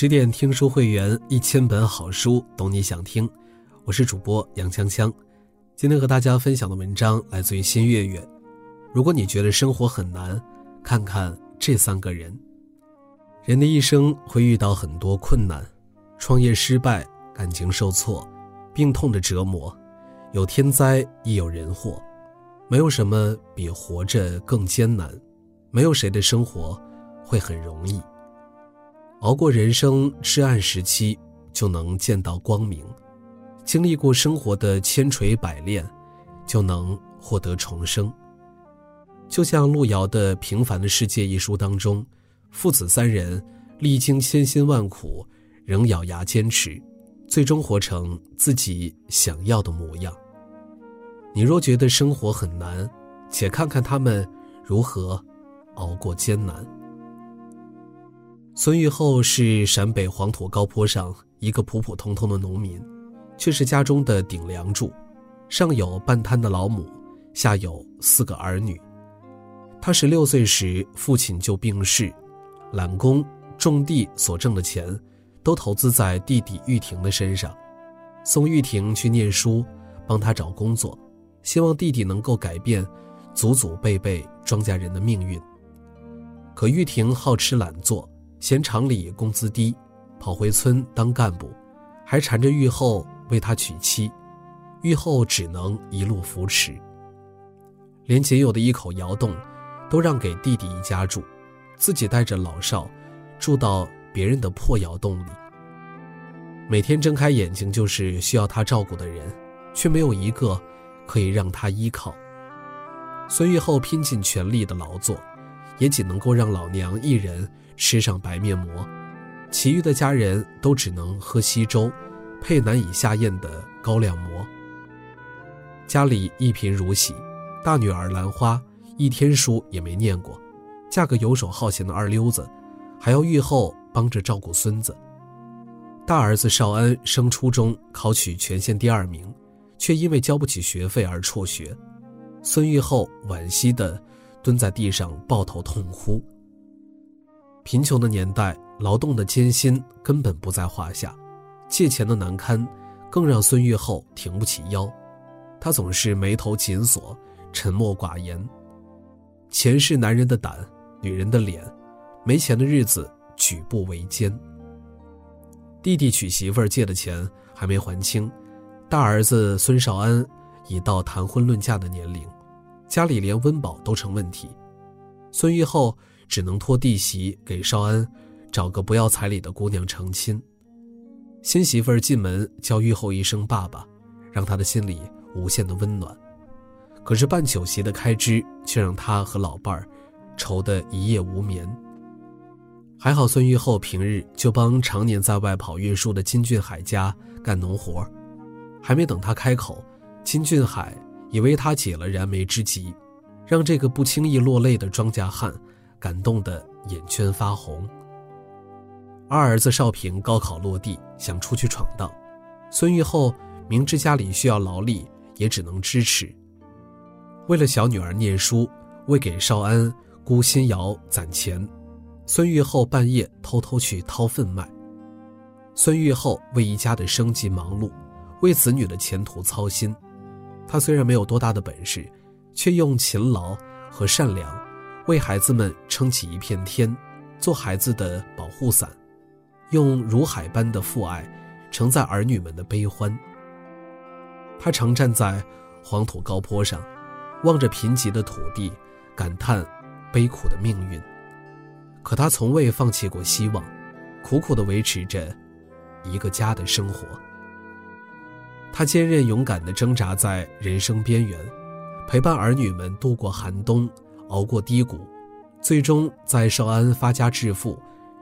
十点听书会员，一千本好书，懂你想听。我是主播杨锵锵，今天和大家分享的文章来自于新月月。如果你觉得生活很难，看看这三个人。人的一生会遇到很多困难，创业失败，感情受挫，病痛的折磨，有天灾亦有人祸。没有什么比活着更艰难，没有谁的生活会很容易。熬过人生至暗时期，就能见到光明；经历过生活的千锤百炼，就能获得重生。就像路遥的《平凡的世界》一书当中，父子三人历经千辛万苦，仍咬牙坚持，最终活成自己想要的模样。你若觉得生活很难，且看看他们如何熬过艰难。孙玉厚是陕北黄土高坡上一个普普通通的农民，却是家中的顶梁柱，上有半瘫的老母，下有四个儿女。他十六岁时，父亲就病逝，揽工种地所挣的钱，都投资在弟弟玉婷的身上，送玉婷去念书，帮他找工作，希望弟弟能够改变祖祖辈辈庄稼人的命运。可玉婷好吃懒做。嫌厂里工资低，跑回村当干部，还缠着玉厚为他娶妻，玉厚只能一路扶持。连仅有的一口窑洞，都让给弟弟一家住，自己带着老少，住到别人的破窑洞里。每天睁开眼睛就是需要他照顾的人，却没有一个可以让他依靠。孙玉厚拼尽全力的劳作，也仅能够让老娘一人。吃上白面馍，其余的家人都只能喝稀粥，配难以下咽的高粱馍。家里一贫如洗，大女儿兰花一天书也没念过，嫁个游手好闲的二流子，还要玉后帮着照顾孙子。大儿子少安升初中，考取全县第二名，却因为交不起学费而辍学。孙玉厚惋惜地蹲在地上抱头痛哭。贫穷的年代，劳动的艰辛根本不在话下，借钱的难堪，更让孙玉厚挺不起腰。他总是眉头紧锁，沉默寡言。钱是男人的胆，女人的脸，没钱的日子举步维艰。弟弟娶媳妇儿借的钱还没还清，大儿子孙少安已到谈婚论嫁的年龄，家里连温饱都成问题。孙玉厚。只能托弟媳给少安找个不要彩礼的姑娘成亲。新媳妇儿进门叫玉厚一声爸爸，让他的心里无限的温暖。可是办酒席的开支却让他和老伴儿愁得一夜无眠。还好孙玉厚平日就帮常年在外跑运输的金俊海家干农活还没等他开口，金俊海已为他解了燃眉之急，让这个不轻易落泪的庄稼汉。感动的眼圈发红。二儿子少平高考落地，想出去闯荡，孙玉厚明知家里需要劳力，也只能支持。为了小女儿念书，为给少安姑新窑攒钱，孙玉厚半夜偷偷去掏粪卖。孙玉厚为一家的生计忙碌，为子女的前途操心。他虽然没有多大的本事，却用勤劳和善良。为孩子们撑起一片天，做孩子的保护伞，用如海般的父爱承载儿女们的悲欢。他常站在黄土高坡上，望着贫瘠的土地，感叹悲苦的命运。可他从未放弃过希望，苦苦地维持着一个家的生活。他坚韧勇敢地挣扎在人生边缘，陪伴儿女们度过寒冬。熬过低谷，最终在少安发家致富，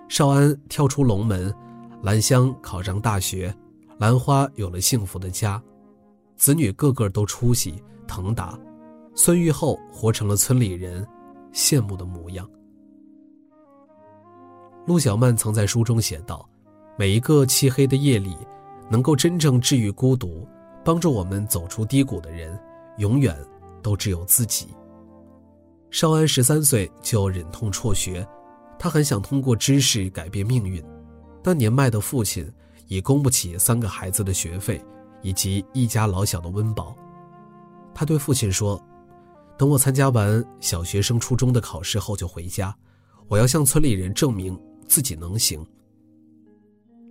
少安跳出龙门，兰香考上大学，兰花有了幸福的家，子女个个都出息腾达，孙玉厚活成了村里人羡慕的模样。陆小曼曾在书中写道：“每一个漆黑的夜里，能够真正治愈孤独，帮助我们走出低谷的人，永远都只有自己。”少安十三岁就忍痛辍学，他很想通过知识改变命运，但年迈的父亲已供不起三个孩子的学费以及一家老小的温饱。他对父亲说：“等我参加完小学升初中的考试后就回家，我要向村里人证明自己能行。”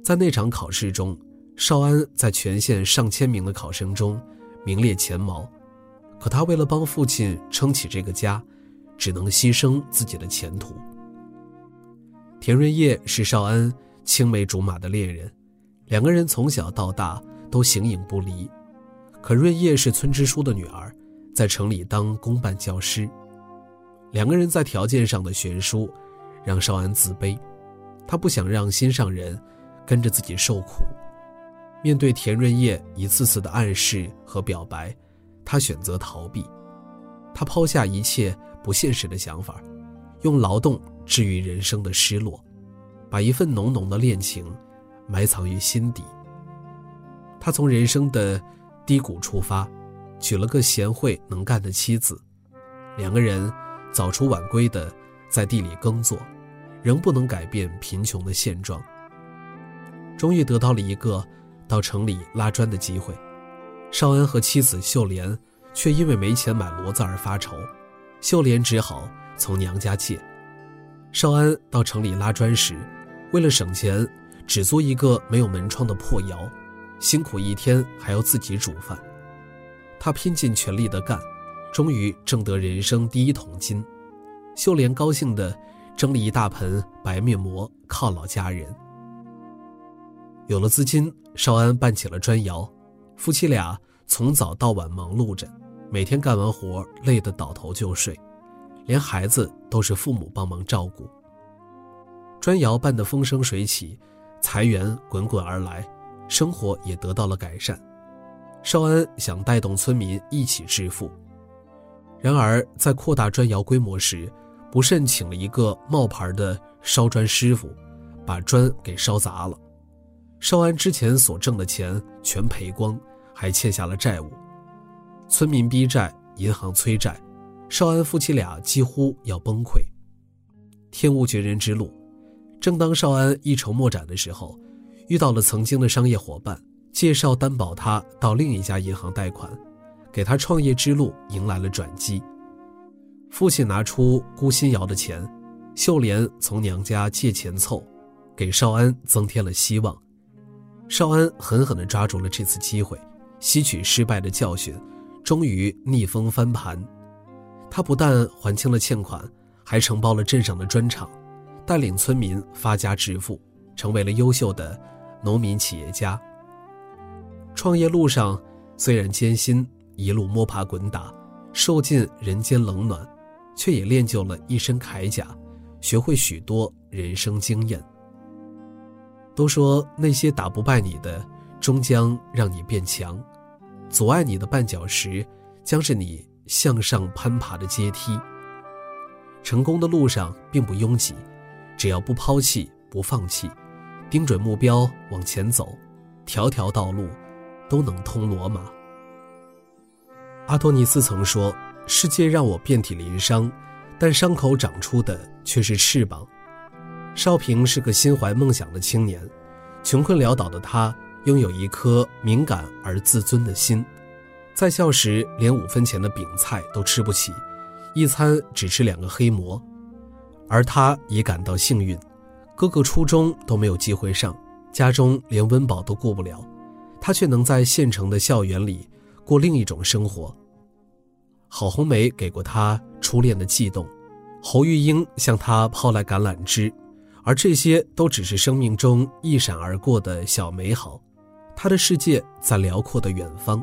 在那场考试中，少安在全县上千名的考生中名列前茅，可他为了帮父亲撑起这个家，只能牺牲自己的前途。田润叶是少安青梅竹马的恋人，两个人从小到大都形影不离。可润叶是村支书的女儿，在城里当公办教师，两个人在条件上的悬殊，让少安自卑。他不想让心上人跟着自己受苦。面对田润叶一次次的暗示和表白，他选择逃避。他抛下一切不现实的想法，用劳动治愈人生的失落，把一份浓浓的恋情埋藏于心底。他从人生的。低谷出发，娶了个贤惠能干的妻子，两个人早出晚归的在地里耕作，仍不能改变贫穷的现状。终于得到了一个到城里拉砖的机会，少恩和妻子秀莲却因为没钱买骡子而发愁，秀莲只好从娘家借。少安到城里拉砖时，为了省钱，只租一个没有门窗的破窑。辛苦一天还要自己煮饭，他拼尽全力的干，终于挣得人生第一桶金。秀莲高兴的蒸了一大盆白面馍犒劳家人。有了资金，少安办起了砖窑，夫妻俩从早到晚忙碌着，每天干完活累得倒头就睡，连孩子都是父母帮忙照顾。砖窑办得风生水起，财源滚滚而来。生活也得到了改善，少安想带动村民一起致富，然而在扩大砖窑规模时，不慎请了一个冒牌的烧砖师傅，把砖给烧砸了。少安之前所挣的钱全赔光，还欠下了债务，村民逼债，银行催债，少安夫妻俩几乎要崩溃。天无绝人之路，正当少安一筹莫展的时候。遇到了曾经的商业伙伴，介绍担保他到另一家银行贷款，给他创业之路迎来了转机。父亲拿出孤新窑的钱，秀莲从娘家借钱凑，给少安增添了希望。少安狠狠地抓住了这次机会，吸取失败的教训，终于逆风翻盘。他不但还清了欠款，还承包了镇上的砖厂，带领村民发家致富，成为了优秀的。农民企业家，创业路上虽然艰辛，一路摸爬滚打，受尽人间冷暖，却也练就了一身铠甲，学会许多人生经验。都说那些打不败你的，终将让你变强；阻碍你的绊脚石，将是你向上攀爬的阶梯。成功的路上并不拥挤，只要不抛弃，不放弃。盯准目标往前走，条条道路都能通罗马。阿托尼斯曾说：“世界让我遍体鳞伤，但伤口长出的却是翅膀。”少平是个心怀梦想的青年，穷困潦倒的他拥有一颗敏感而自尊的心，在校时连五分钱的饼菜都吃不起，一餐只吃两个黑馍，而他也感到幸运。哥哥初中都没有机会上，家中连温饱都顾不了，他却能在县城的校园里过另一种生活。郝红梅给过他初恋的悸动，侯玉英向他抛来橄榄枝，而这些都只是生命中一闪而过的小美好。他的世界在辽阔的远方。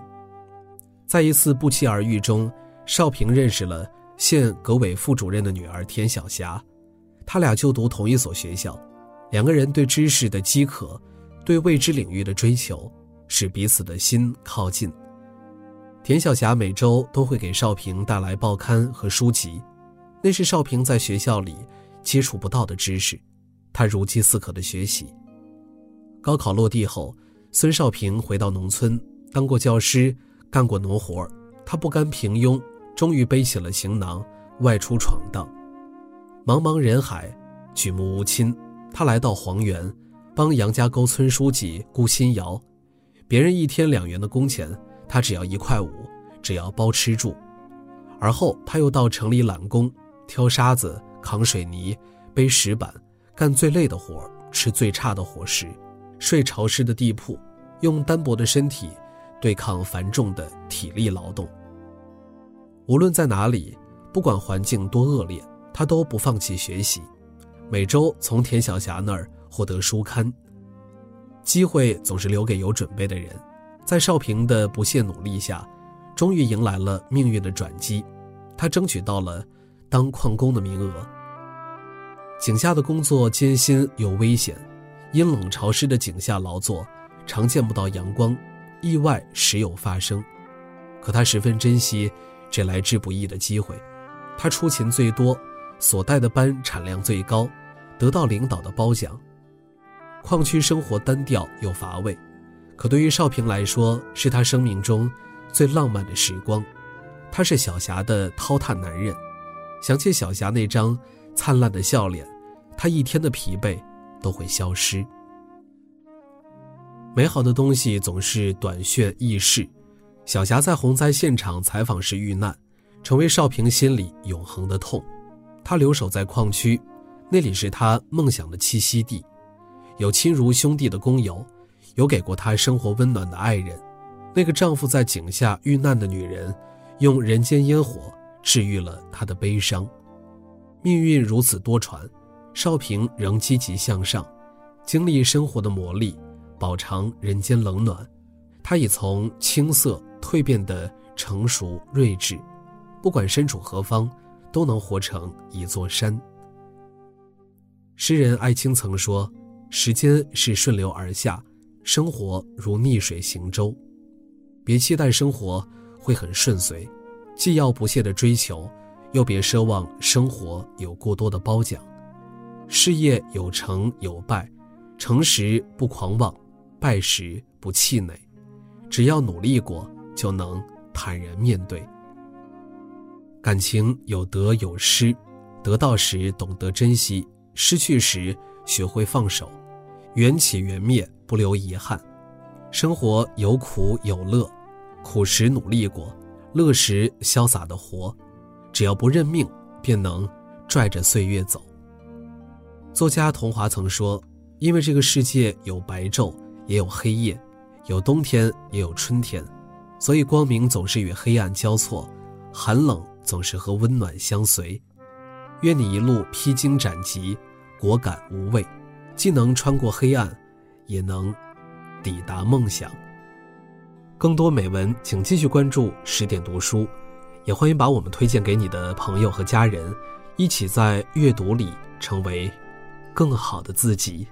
在一次不期而遇中，少平认识了县革委副主任的女儿田晓霞。他俩就读同一所学校，两个人对知识的饥渴，对未知领域的追求，使彼此的心靠近。田晓霞每周都会给少平带来报刊和书籍，那是少平在学校里接触不到的知识，他如饥似渴的学习。高考落地后，孙少平回到农村，当过教师，干过农活，他不甘平庸，终于背起了行囊，外出闯荡。茫茫人海，举目无亲。他来到黄原，帮杨家沟村书记顾新尧，别人一天两元的工钱，他只要一块五，只要包吃住。而后他又到城里揽工，挑沙子、扛水泥、背石板，干最累的活，吃最差的伙食，睡潮湿的地铺，用单薄的身体对抗繁重的体力劳动。无论在哪里，不管环境多恶劣，他都不放弃学习。每周从田晓霞那儿获得书刊。机会总是留给有准备的人，在少平的不懈努力下，终于迎来了命运的转机，他争取到了当矿工的名额。井下的工作艰辛又危险，阴冷潮湿的井下劳作，常见不到阳光，意外时有发生。可他十分珍惜这来之不易的机会，他出勤最多。所带的班产量最高，得到领导的褒奖。矿区生活单调又乏味，可对于少平来说，是他生命中最浪漫的时光。他是小霞的掏炭男人，想起小霞那张灿烂的笑脸，他一天的疲惫都会消失。美好的东西总是短炫易逝，小霞在洪灾现场采访时遇难，成为少平心里永恒的痛。他留守在矿区，那里是他梦想的栖息地，有亲如兄弟的工友，有给过他生活温暖的爱人。那个丈夫在井下遇难的女人，用人间烟火治愈了他的悲伤。命运如此多舛，少平仍积极向上，经历生活的磨砺，饱尝人间冷暖。他已从青涩蜕变的成熟睿智，不管身处何方。都能活成一座山。诗人艾青曾说：“时间是顺流而下，生活如逆水行舟。别期待生活会很顺遂，既要不懈的追求，又别奢望生活有过多的褒奖。事业有成有败，成时不狂妄，败时不气馁。只要努力过，就能坦然面对。”感情有得有失，得到时懂得珍惜，失去时学会放手，缘起缘灭不留遗憾。生活有苦有乐，苦时努力过，乐时潇洒的活，只要不认命，便能拽着岁月走。作家桐华曾说：“因为这个世界有白昼，也有黑夜，有冬天，也有春天，所以光明总是与黑暗交错，寒冷。”总是和温暖相随，愿你一路披荆斩棘，果敢无畏，既能穿过黑暗，也能抵达梦想。更多美文，请继续关注十点读书，也欢迎把我们推荐给你的朋友和家人，一起在阅读里成为更好的自己。